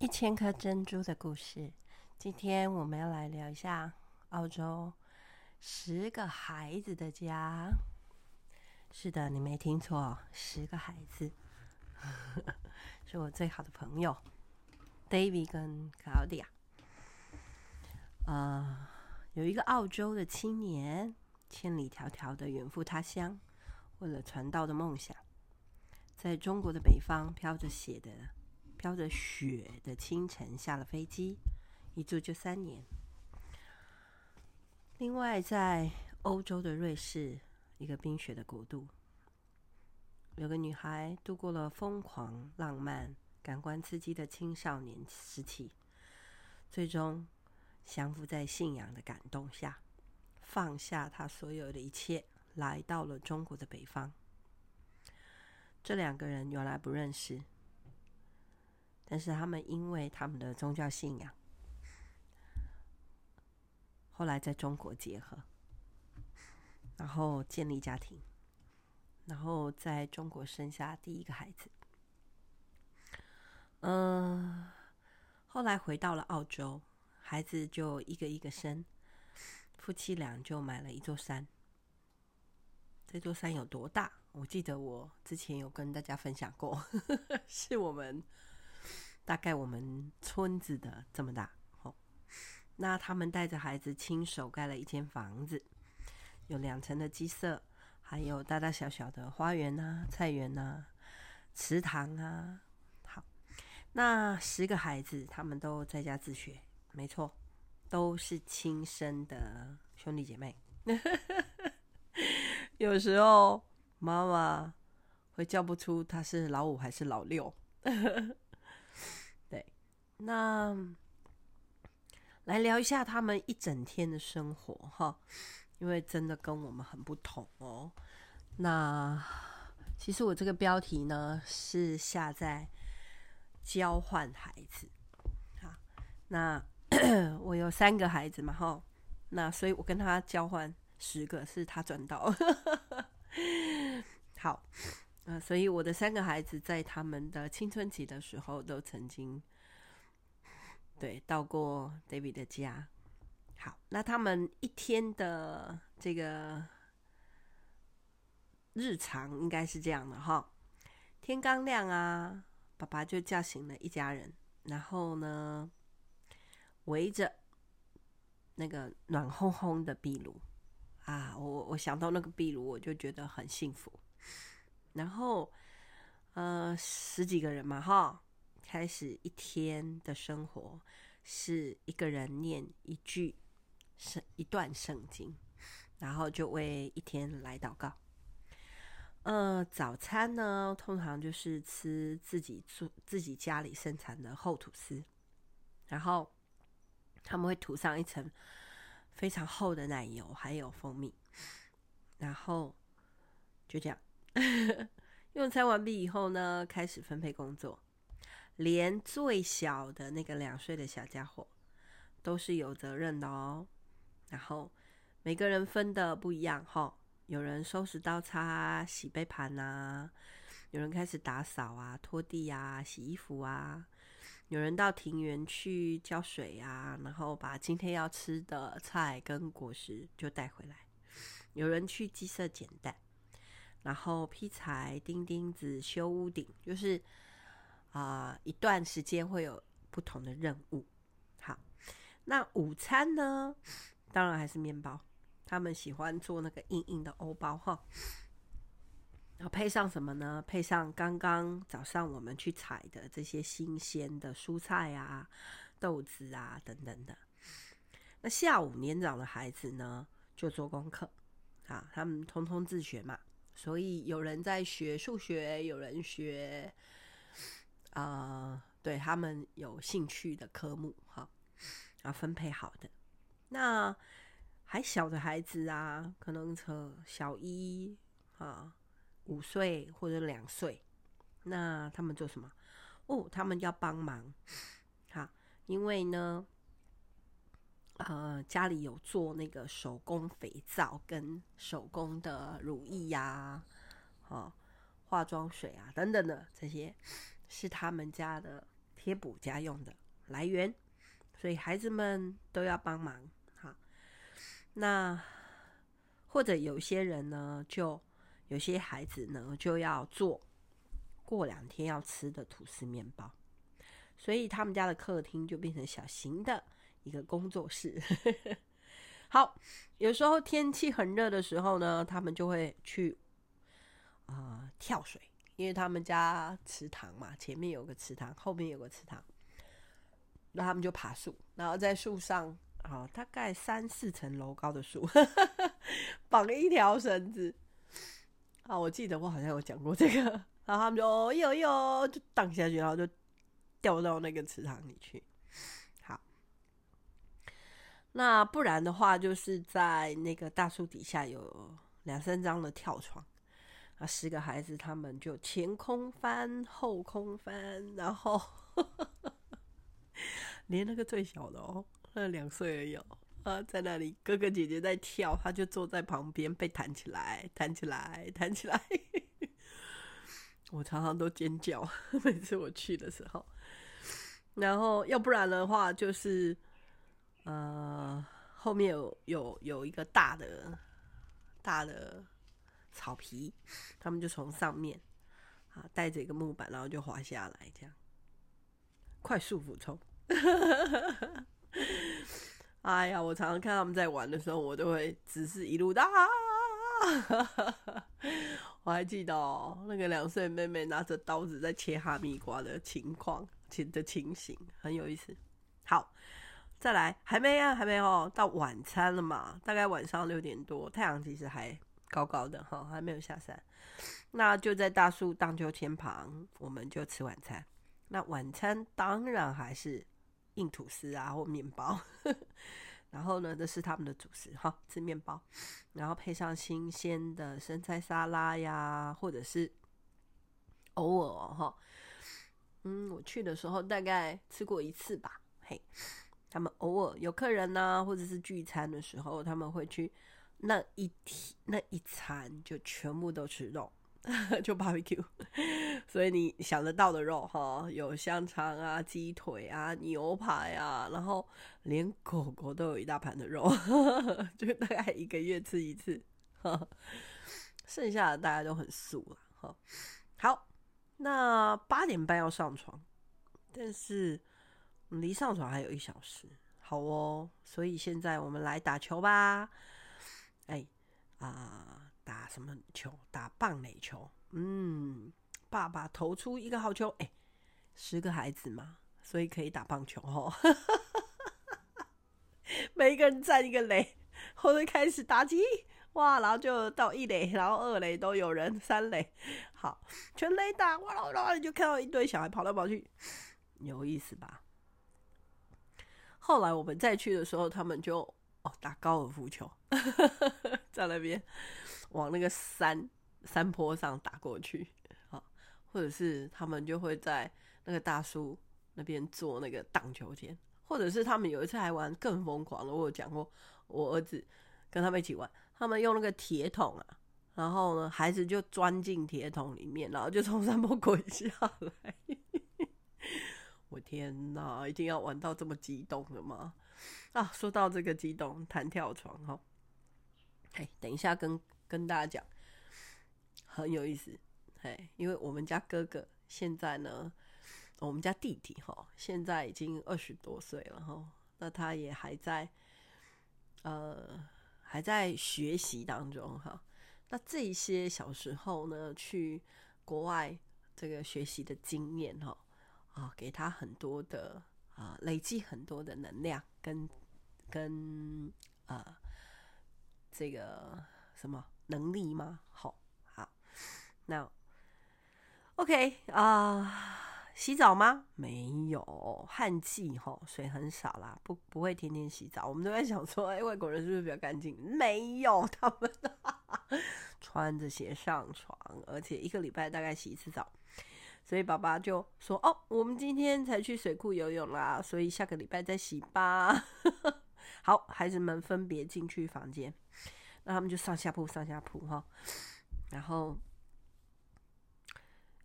一千颗珍珠的故事。今天我们要来聊一下澳洲十个孩子的家。是的，你没听错，十个孩子，是我最好的朋友 David 跟 Claudia。呃，有一个澳洲的青年，千里迢迢的远赴他乡，为了传道的梦想，在中国的北方飘着雪的。飘着雪的清晨，下了飞机，一住就三年。另外，在欧洲的瑞士，一个冰雪的国度，有个女孩度过了疯狂、浪漫、感官刺激的青少年时期，最终降服在信仰的感动下，放下她所有的一切，来到了中国的北方。这两个人原来不认识。但是他们因为他们的宗教信仰，后来在中国结合，然后建立家庭，然后在中国生下第一个孩子。嗯，后来回到了澳洲，孩子就一个一个生，夫妻俩就买了一座山。这座山有多大？我记得我之前有跟大家分享过，是我们。大概我们村子的这么大，哦，那他们带着孩子亲手盖了一间房子，有两层的鸡舍，还有大大小小的花园啊、菜园啊、池塘啊。好，那十个孩子他们都在家自学，没错，都是亲生的兄弟姐妹。有时候妈妈会叫不出他是老五还是老六。那来聊一下他们一整天的生活哈，因为真的跟我们很不同哦。那其实我这个标题呢是下在交换孩子，好，那 我有三个孩子嘛哈，那所以我跟他交换十个，是他赚到。好，那所以我的三个孩子在他们的青春期的时候都曾经。对，到过 David 的家。好，那他们一天的这个日常应该是这样的哈。天刚亮啊，爸爸就叫醒了一家人，然后呢，围着那个暖烘烘的壁炉啊，我我想到那个壁炉，我就觉得很幸福。然后，呃，十几个人嘛，哈。开始一天的生活，是一个人念一句圣一段圣经，然后就为一天来祷告。呃，早餐呢，通常就是吃自己做自己家里生产的厚吐司，然后他们会涂上一层非常厚的奶油，还有蜂蜜，然后就这样 用餐完毕以后呢，开始分配工作。连最小的那个两岁的小家伙都是有责任的哦。然后每个人分的不一样哈，有人收拾刀叉、洗杯盘啊，有人开始打扫啊、拖地啊、洗衣服啊，有人到庭园去浇水啊，然后把今天要吃的菜跟果实就带回来。有人去鸡舍捡蛋，然后劈柴、钉钉子、修屋顶，就是。啊、一段时间会有不同的任务。好，那午餐呢？当然还是面包。他们喜欢做那个硬硬的欧包哈。然后配上什么呢？配上刚刚早上我们去采的这些新鲜的蔬菜啊、豆子啊等等的。那下午年长的孩子呢，就做功课。啊，他们通通自学嘛，所以有人在学数学，有人学。啊、对他们有兴趣的科目哈，啊，分配好的。那还小的孩子啊，可能从小一啊，五岁或者两岁，那他们做什么？哦，他们要帮忙，好，因为呢，呃，家里有做那个手工肥皂跟手工的乳液呀，啊，化妆水啊等等的这些。是他们家的贴补家用的来源，所以孩子们都要帮忙。哈，那或者有些人呢，就有些孩子呢就要做过两天要吃的吐司面包，所以他们家的客厅就变成小型的一个工作室。好，有时候天气很热的时候呢，他们就会去啊、跳水，因为他们家池塘嘛，前面有个池塘，后面有个池塘，那他们就爬树，然后在树上啊、大概三四层楼高的树，绑一条绳子。啊，我记得我好像有讲过这个，然后他们就哦哟哟就荡下去，然后就掉到那个池塘里去。好那不然的话，就是在那个大树底下有两三张的跳床，啊，十个孩子他们就前空翻、后空翻，然后 连那个最小的哦，那两岁而已哦，啊，在那里哥哥姐姐在跳，他就坐在旁边被弹起来、弹起来、弹起来，我常常都尖叫，每次我去的时候，然后要不然的话就是。呃，后面有有有一个大的大的草皮，他们就从上面啊带着一个木板，然后就滑下来，这样快速俯冲。哎呀，我常常看他们在玩的时候，我都会只是一路的。我还记得哦，那个两岁妹妹拿着刀子在切哈密瓜的情况，情的情形很有意思。好。再来，还没啊，还没哦，到晚餐了嘛？大概晚上六点多，太阳其实还高高的哈，还没有下山。那就在大树荡秋千旁，我们就吃晚餐。那晚餐当然还是硬吐司啊，或面包。然后呢，这是他们的主食哈，吃面包，然后配上新鲜的生菜沙拉呀，或者是偶尔哈，嗯，我去的时候大概吃过一次吧，嘿。他们偶尔有客人呢、啊，或者是聚餐的时候，他们会去那一天那一餐就全部都吃肉，就 barbecue。所以你想得到的肉哈，有香肠啊、鸡腿啊、牛排啊，然后连狗狗都有一大盘的肉，就大概一个月吃一次。剩下的大家都很素了哈。好，那八点半要上床，但是。离上床还有一小时，好哦，所以现在我们来打球吧。啊、打什么球？打棒垒球。嗯，爸爸投出一个好球。哎，十个孩子嘛，所以可以打棒球哦。每一个人站一个垒，后面开始打击。哇，然后就到一垒，然后二垒都有人，三垒好，全垒打。哇啦啦，你就看到一堆小孩跑来跑去，有意思吧？后来我们再去的时候，他们就哦打高尔夫球，在那边往那个山山坡上打过去，好，或者是他们就会在那个大树那边做那个荡秋千，或者是他们有一次还玩更疯狂的，我有讲过，我儿子跟他们一起玩，他们用那个铁桶啊，然后呢，孩子就钻进铁桶里面，然后就从山坡滚下来。我天哪，一定要玩到这么激动的吗？啊，说到这个激动，弹跳床哈，嘿，等一下跟跟大家讲，很有意思，哎，因为我们家哥哥现在呢，我们家弟弟哈，现在已经二十多岁了哈，那他也还在，呃，还在学习当中哈。那这些小时候呢，去国外这个学习的经验哈。啊、哦，给他很多的啊、累积很多的能量跟跟呃这个什么能力吗？好，好，那 OK 啊、洗澡吗？没有，旱季吼，水很少啦，不不会天天洗澡。我们都在想说，哎，外国人是不是比较干净？没有，他们 穿着鞋上床，而且一个礼拜大概洗一次澡。所以爸爸就说：“哦，我们今天才去水库游泳啦，所以下个礼拜再洗吧。”好，孩子们分别进去房间，那他们就上下铺，上下铺哈。然后，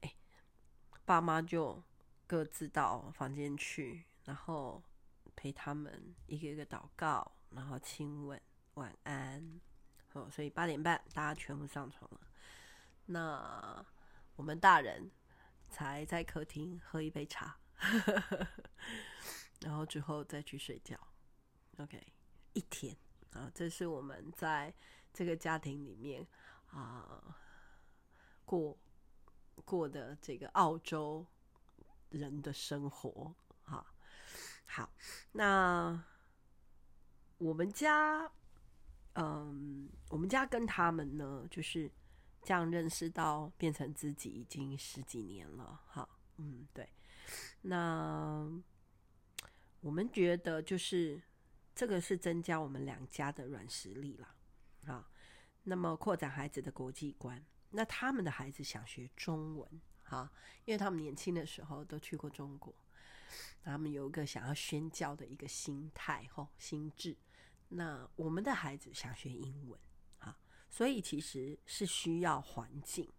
哎，爸妈就各自到房间去，然后陪他们一个一个祷告，然后亲吻，晚安。哦，所以八点半大家全部上床了。那我们大人才在客厅喝一杯茶，然后之后再去睡觉。OK，一天啊，这是我们在这个家庭里面啊过过的这个澳洲人的生活。啊，好，那我们家，嗯，我们家跟他们呢，就是这样认识到变成自己已经十几年了。哈，嗯，对，那我们觉得就是。这个是增加我们两家的软实力了，啊，那么扩展孩子的国际观。那他们的孩子想学中文，哈，因为他们年轻的时候都去过中国，他们有一个想要宣教的一个心态，吼，心智。那我们的孩子想学英文，所以其实是需要环境，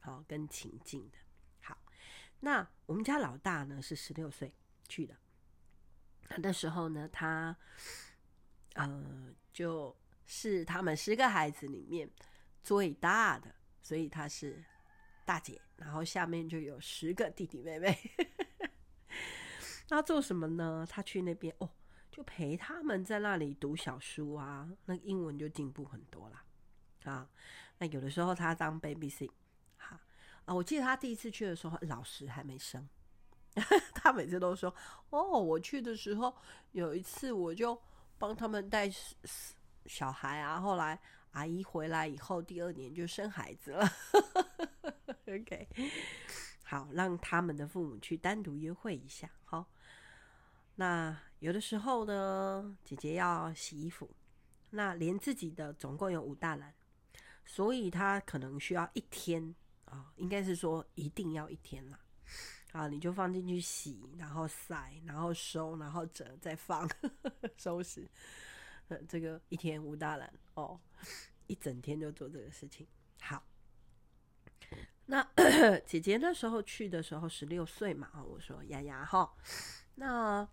好，跟情境的。好，那我们家老大呢是十六岁去的。那时候呢，他，呃，就是他们十个孩子里面最大的，所以他是大姐。然后下面就有十个弟弟妹妹。那做什么呢？他去那边哦，就陪他们在那里读小书啊，那英文就进步很多啦。啊。那有的时候他当 babysit，哈啊，我记得他第一次去的时候，老师还没生。他每次都说：“哦，我去的时候有一次，我就帮他们带小孩啊。后来阿姨回来以后，第二年就生孩子了。”OK，好，让他们的父母去单独约会一下。好，那有的时候呢，姐姐要洗衣服，那连自己的总共有五大篮，所以他可能需要一天啊、应该是说一定要一天啦。啊，你就放进去洗，然后晒，然后收，然后折，再放，呵 呵收拾。呃，这个一天无大篮哦，一整天就做这个事情。好，那 姐姐那时候去的时候十六岁嘛，我说丫丫哈，那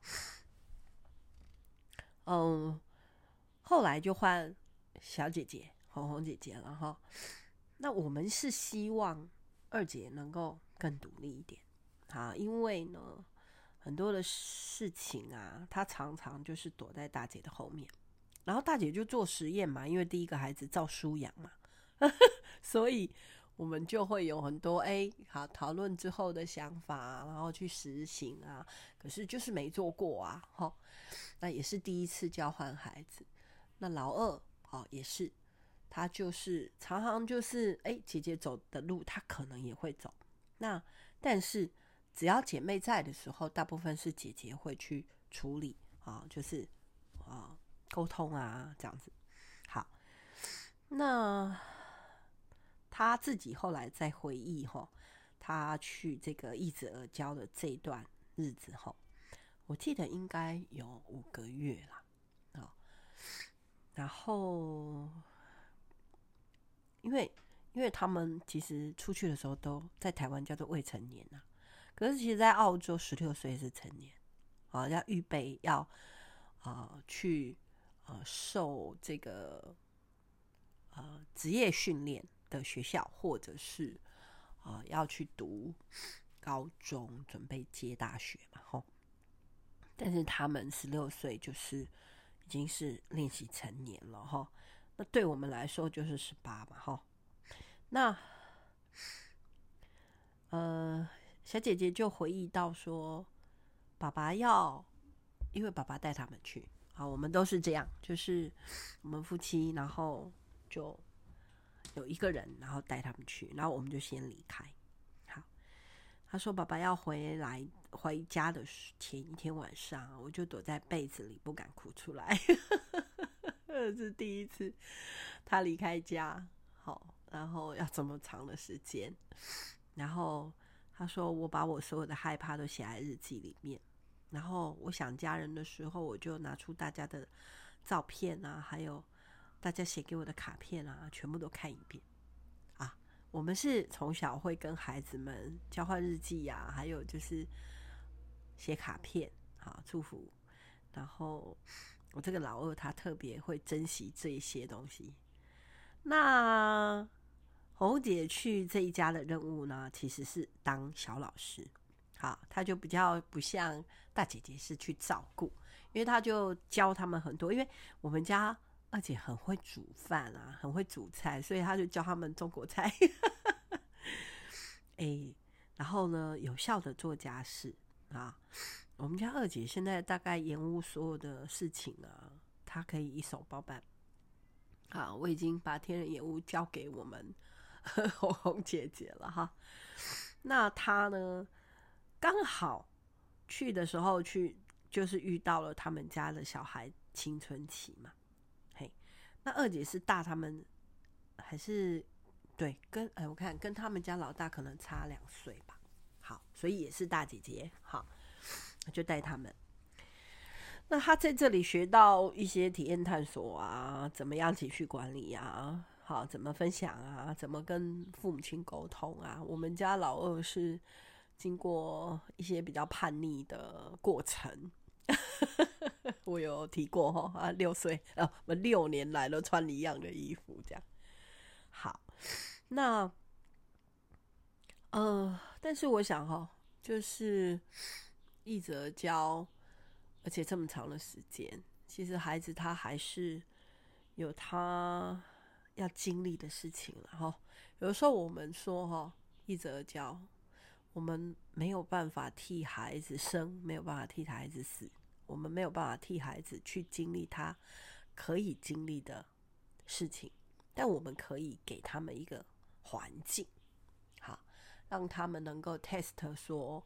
嗯，后来就换小姐姐红红姐姐了哈。那我们是希望二姐能够更独立一点。啊，因为呢，很多的事情啊，她常常就是躲在大姐的后面，然后大姐就做实验嘛，因为第一个孩子照书养嘛，所以我们就会有很多哎，好讨论之后的想法，然后去实行啊。可是就是没做过啊，哈，那也是第一次交换孩子。那老二哦，也是，他就是常常就是哎，姐姐走的路，他可能也会走。那但是。只要姐妹在的时候，大部分是姐姐会去处理啊，就是啊沟通啊这样子。好，那他自己后来在回忆哈，他去这个易子而教的这段日子后，我记得应该有五个月了啊。然后，因为因为他们其实出去的时候都在台湾叫做未成年呐。可是，其实，在澳洲，十六岁是成年，啊，要预备要啊、去啊、呃、受这个呃职业训练的学校，或者是啊、要去读高中，准备接大学嘛，吼。但是他们十六岁就是已经是练习成年了，哈。对我们来说就是十八嘛，哈。那呃。小姐姐就回忆到说：“爸爸要，因为爸爸带他们去，啊，我们都是这样，就是我们夫妻，然后就有一个人，然后带他们去，然后我们就先离开。好，他说爸爸要回来回家的前一天晚上，我就躲在被子里不敢哭出来，这是第一次他离开家，好，然后要这么长的时间，然后。”他说：“我把我所有的害怕都写在日记里面，然后我想家人的时候，我就拿出大家的照片啊，还有大家写给我的卡片啊，全部都看一遍。啊，我们是从小会跟孩子们交换日记呀，还有就是写卡片，好祝福。然后我这个老二他特别会珍惜这一些东西。那红姐去这一家的任务呢，其实是当小老师。好，他就比较不像大姐姐是去照顾，因为他就教他们很多。因为我们家二姐很会煮饭啊，很会煮菜，所以他就教他们中国菜。哎，然后呢，有效的做家事啊。我们家二姐现在大概延误所有的事情啊，她可以一手包办。好，我已经把天人延误交给我们 红红姐姐了哈。那她呢？刚好去的时候去，就是遇到了他们家的小孩青春期嘛。嘿，那二姐是大他们，还是对？跟哎，我看跟他们家老大可能差两岁吧。好，所以也是大姐姐。好，就带他们。那他在这里学到一些体验探索啊，怎么样情绪管理啊？好，怎么分享啊？怎么跟父母亲沟通啊？我们家老二是。经过一些比较叛逆的过程，我有提过哈啊，六岁啊，我六年来都穿一样的衣服，这样。好，那呃，但是我想哈，就是一则教，而且这么长的时间，其实孩子他还是有他要经历的事情了哈。有的时候我们说哈，一则教。我们没有办法替孩子生，没有办法替孩子死，我们没有办法替孩子去经历他可以经历的事情，但我们可以给他们一个环境，好，让他们能够 test 说，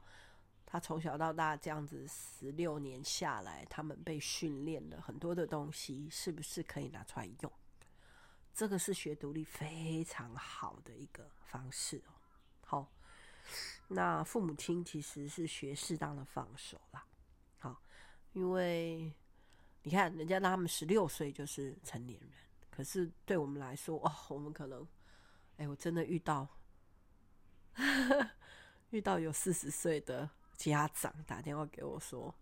他从小到大这样子十六年下来，他们被训练了很多的东西，是不是可以拿出来用？这个是学独立非常好的一个方式哦，好。那父母亲其实是学适当的放手啦，好，因为你看人家他们十六岁就是成年人，可是对我们来说，哦，我们可能，哎、我真的遇到 遇到有四十岁的家长打电话给我说，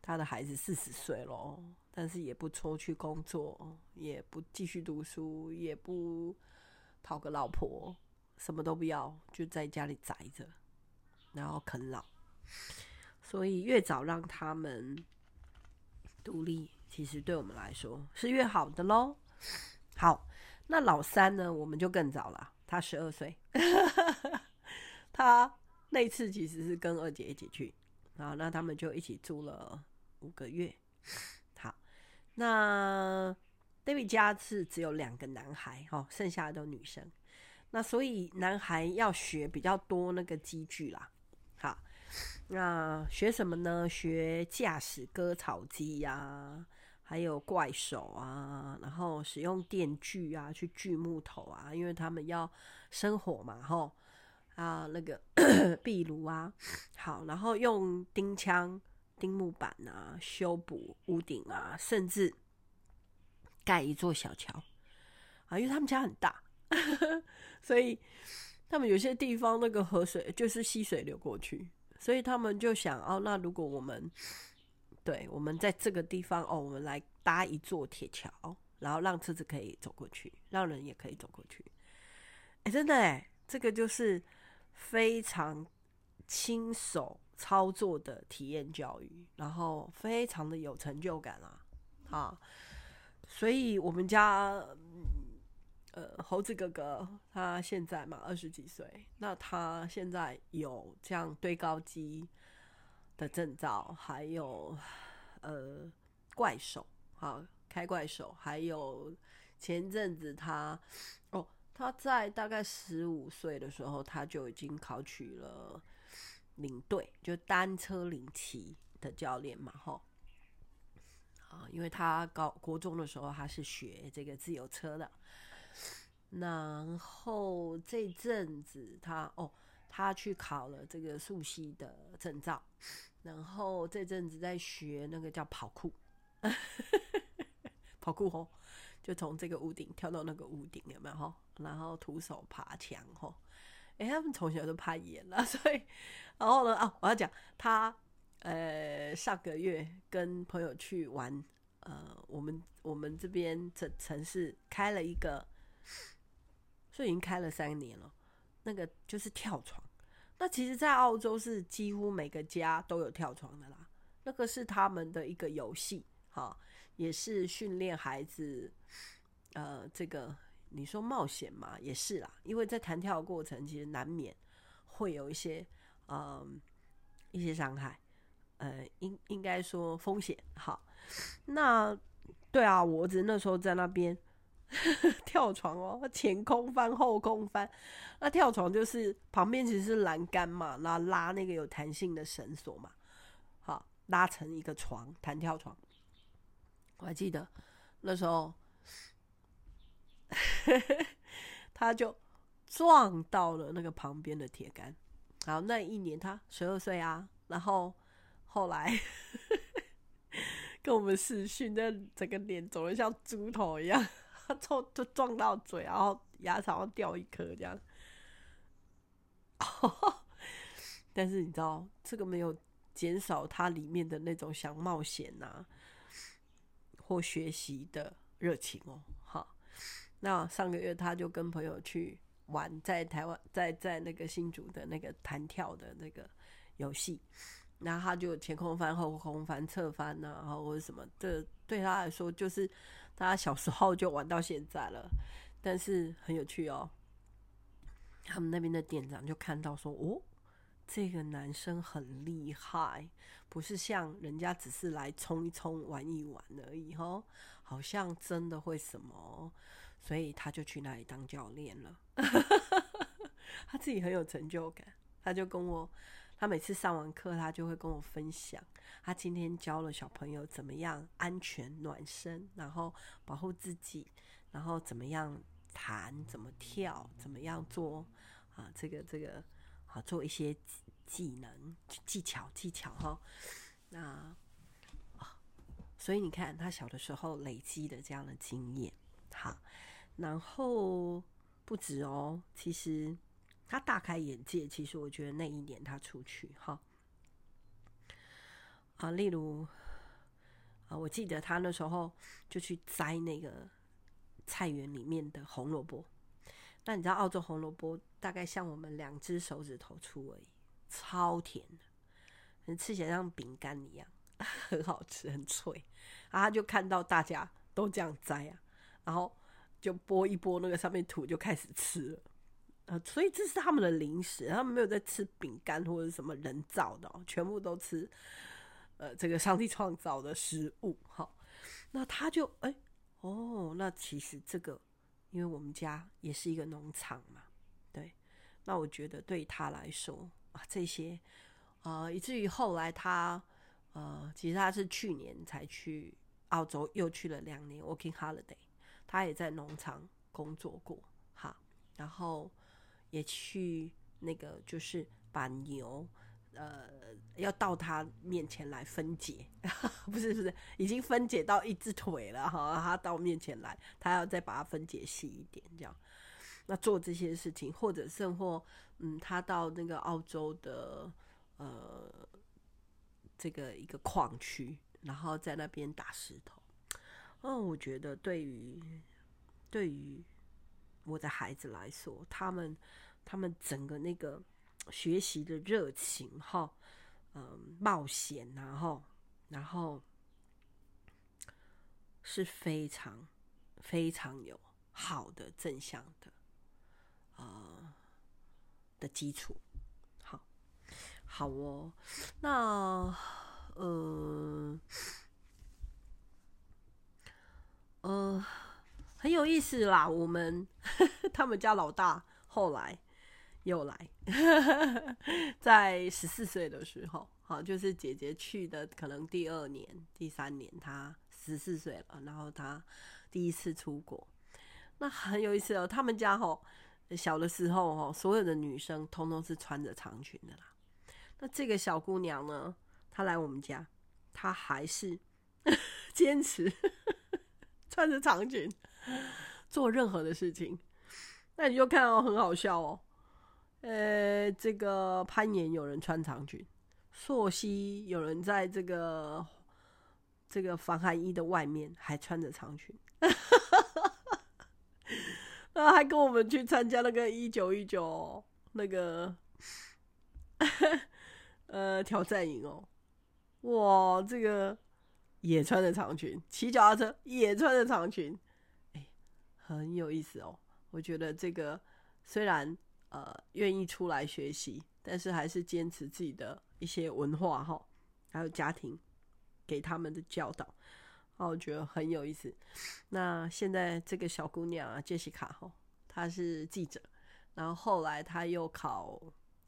他的孩子四十岁了，但是也不出去工作，也不继续读书，也不讨个老婆。什么都不要，就在家里宅着，然后啃老。所以越早让他们独立，其实对我们来说是越好的喽。好，那老三呢？我们就更早了，他十二岁。他那次其实是跟二姐一起去，然后那他们就一起住了五个月。好，那 David 家是只有两个男孩，哦，剩下的都女生。那所以男孩要学比较多那个机具啦，好，那学什么呢？学驾驶割草机呀、啊，还有怪手啊，然后使用电锯啊去锯木头啊，因为他们要生火嘛，吼啊那个 壁炉啊，好，然后用钉枪钉木板啊，修补屋顶啊，甚至盖一座小桥啊，因为他们家很大。所以他们有些地方那个河水就是溪水流过去，所以他们就想哦，那如果我们对我们在这个地方哦，我们来搭一座铁桥，然后让车子可以走过去，让人也可以走过去。哎，真的哎，这个就是非常亲手操作的体验教育，然后非常的有成就感啊！啊，所以我们家。呃，猴子哥哥他现在嘛二十几岁，那他现在有这样堆高机的证照，还有呃怪手，好开怪手，还有前阵子他哦他在大概十五岁的时候，他就已经考取了领队，就单车领骑的教练嘛，哈啊，因为他高国中的时候他是学这个自由车的。然后这阵子他哦，他去考了这个溯溪的证照，然后这阵子在学那个叫跑酷，跑酷吼，就从这个屋顶跳到那个屋顶，有没有？然后徒手爬墙吼，哎，他们从小都攀岩了，所以然后呢啊，我要讲他呃，上个月跟朋友去玩，呃，我们我们这边这城市开了一个，所以已经开了三年了。那个就是跳床，那其实，在澳洲是几乎每个家都有跳床的啦。那个是他们的一个游戏，哈，也是训练孩子，呃，这个你说冒险嘛，也是啦，因为在弹跳过程，其实难免会有一些，嗯、一些伤害，呃，应应该说风险。好，那对啊，我只那时候在那边。跳床哦，前空翻、后空翻。那跳床就是旁边其实是栏杆嘛，然后拉那个有弹性的绳索嘛，好，拉成一个床，弹跳床。我还记得那时候，他就撞到了那个旁边的铁杆。好，那一年他十二岁啊，然后后来 跟我们视讯，那整个脸肿的像猪头一样。他撞就撞到嘴，然后牙槽要掉一颗这样。但是你知道，这个没有减少他里面的那种想冒险呐、啊，或学习的热情哦。好，那上个月他就跟朋友去玩，在台湾，在在那个新竹的那个弹跳的那个游戏。然后他就前空翻、后空翻、侧翻呐、啊，然后或者什么，这对他来说就是他小时候就玩到现在了。但是很有趣哦，他们那边的店长就看到说：“哦，这个男生很厉害，不是像人家只是来冲一冲、玩一玩而已哦，好像真的会什么。”所以他就去那里当教练了。他自己很有成就感，他就跟我。他每次上完课，他就会跟我分享，他今天教了小朋友怎么样安全暖身，然后保护自己，然后怎么样弹，怎么跳，怎么样做啊，这个这个好做一些技能技巧技巧哈。那，所以你看他小的时候累积的这样的经验，好，然后不止哦，其实。他大开眼界，其实我觉得那一年他出去哈，啊，例如啊，我记得他那时候就去摘那个菜园里面的红萝卜。那你知道澳洲红萝卜大概像我们两只手指头粗而已，超甜的，吃起来像饼干一样，很好吃，很脆。然后他就看到大家都这样摘啊，然后就剥一剥那个上面土，就开始吃了。呃，所以这是他们的零食，他们没有在吃饼干或者什么人造的哦，全部都吃，呃，这个上帝创造的食物。好，那他就哎、哦，那其实这个，因为我们家也是一个农场嘛，对，那我觉得对他来说啊，这些，呃，以至于后来他，呃，其实他是去年才去澳洲，又去了两年 working holiday，他也在农场工作过，哈，然后。也去那个，就是把牛，呃，要到他面前来分解，不是不是，已经分解到一只腿了哈，他到面前来，他要再把它分解细一点，这样。那做这些事情，或者甚或，嗯，他到那个澳洲的，呃，这个一个矿区，然后在那边打石头。哦，我觉得对于，对于。我的孩子来说，他们他们整个那个学习的热情哈，嗯，冒险然后然后是非常非常有好的正向的呃的基础，好，好哦，那呃呃。很有意思啦，我们 他们家老大后来又来，在十四岁的时候，好，就是姐姐去的可能第二年、第三年，她十四岁了，然后她第一次出国，那很有意思哦。他们家吼小的时候吼，所有的女生通通是穿着长裙的啦。那这个小姑娘呢，她来我们家，她还是 坚持 穿着长裙。做任何的事情，那你就看哦，很好笑哦。呃，这个攀岩有人穿长裙，溯溪有人在这个这个防寒衣的外面还穿着长裙，那还跟我们去参加那个一九一九那个呃挑战营哦，哇，这个也穿着长裙，骑脚踏车也穿着长裙，哎，很有意思哦。我觉得这个虽然呃愿意出来学习，但是还是坚持自己的一些文化哈，还有家庭给他们的教导，啊我觉得很有意思。那现在这个小姑娘啊，杰西卡哈，她是记者，然后后来她又考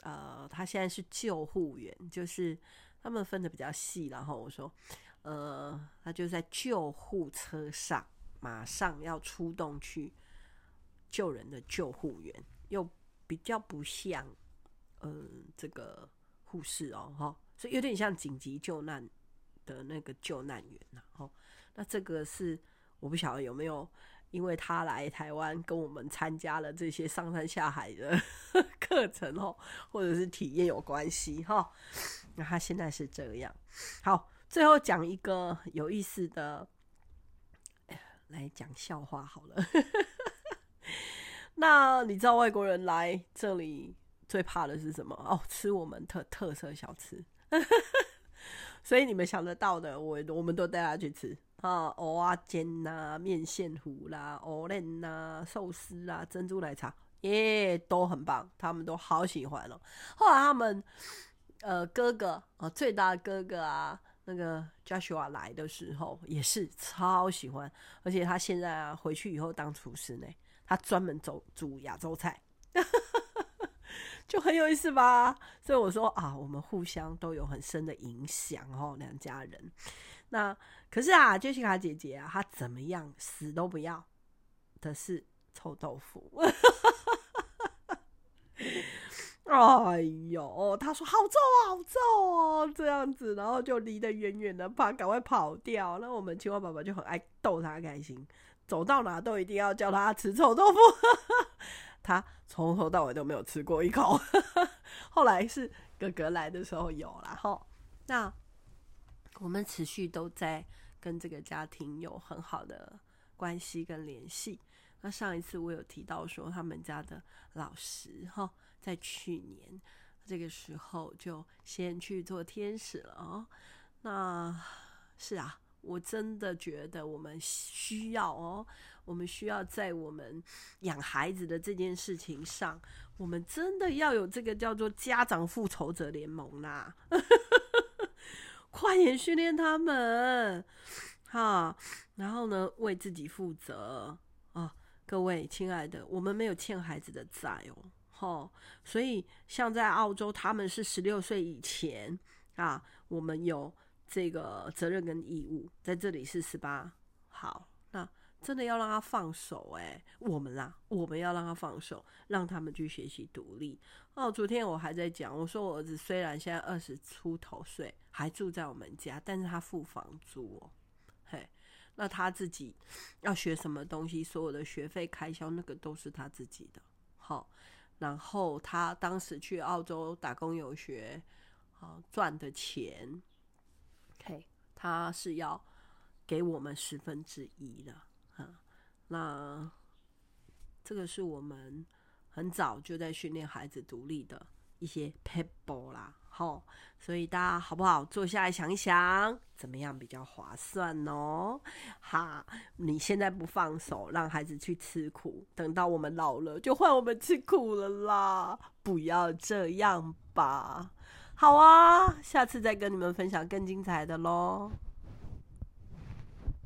呃，她现在是救护员，就是他们分的比较细。然后我说，呃，她就在救护车上，马上要出动去。救人的救护员又比较不像，嗯，这个护士哦，哈，所以有点像紧急救难的那个救难员呐，哦，那这个是我不晓得有没有，因为他来台湾跟我们参加了这些上山下海的 课程哦，或者是体验有关系哈。那他现在是这样，好，最后讲一个有意思的，来讲笑话好了。那你知道外国人来这里最怕的是什么？哦，吃我们特特色小吃。所以你们想得到的，我我们都带他去吃啊，蚵仔煎呐、面线糊啦、蚵仔坜呐、寿司啊、珍珠奶茶，耶，都很棒，他们都好喜欢哦。后来他们呃哥哥啊，最大的哥哥啊，那个 Joshua 来的时候也是超喜欢，而且他现在啊回去以后当厨师呢。他专门走煮亚洲菜，就很有意思吧？所以我说啊，我们互相都有很深的影响哦，两家人。那可是啊，杰西卡姐姐啊，她怎么样死都不要的是臭豆腐。哎呦，她说好臭啊，好臭哦，这样子，然后就离得远远的，怕赶快跑掉。那我们青蛙爸爸就很爱逗她开心。走到哪都一定要叫他吃臭豆腐，他从头到尾都没有吃过一口。后来是哥哥来的时候有了哈。那我们持续都在跟这个家庭有很好的关系跟联系。那上一次我有提到说，他们家的老师哈，在去年这个时候就先去做天使了哦。那是啊。我真的觉得我们需要哦，我们需要在我们养孩子的这件事情上，我们真的要有这个叫做家长复仇者联盟啦！快点训练他们，哈，然后呢，为自己负责啊！各位亲爱的，我们没有欠孩子的债哦，哈，所以像在澳洲，他们是十六岁以前啊，我们有。这个责任跟义务在这里是十八，好，那真的要让他放手哎，我们啦，我们要让他放手，让他们去学习独立。哦，昨天我还在讲，我说我儿子虽然现在二十出头岁，还住在我们家，但是他付房租哦，嘿，那他自己要学什么东西，所有的学费开销那个都是他自己的，好，然后他当时去澳洲打工游学，好赚的钱。他是要给我们十分之一的，哈，那这个是我们很早就在训练孩子独立的一些撇步啦，好，所以大家好不好？坐下来想一想，怎么样比较划算哦？哈，你现在不放手，让孩子去吃苦，等到我们老了，就换我们吃苦了啦！不要这样吧。好啊，下次再跟你们分享更精彩的喽。